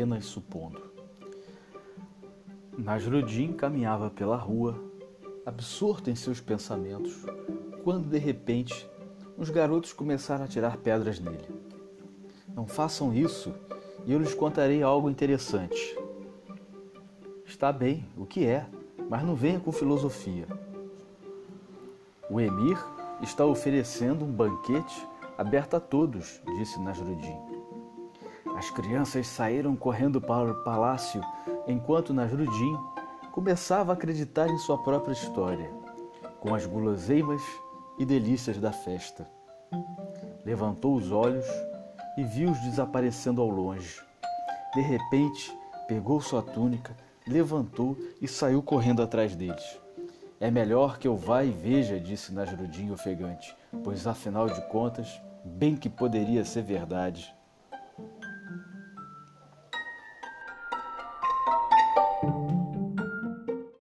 apenas supondo. Nasruddin caminhava pela rua, absorto em seus pensamentos, quando de repente os garotos começaram a tirar pedras nele. Não façam isso e eu lhes contarei algo interessante. Está bem, o que é? Mas não venha com filosofia. O emir está oferecendo um banquete aberto a todos, disse Nasruddin. As crianças saíram correndo para o palácio enquanto Nasruddin começava a acreditar em sua própria história, com as guloseimas e delícias da festa. Levantou os olhos e viu-os desaparecendo ao longe. De repente, pegou sua túnica, levantou e saiu correndo atrás deles. É melhor que eu vá e veja, disse Nasrudin ofegante, pois afinal de contas, bem que poderia ser verdade.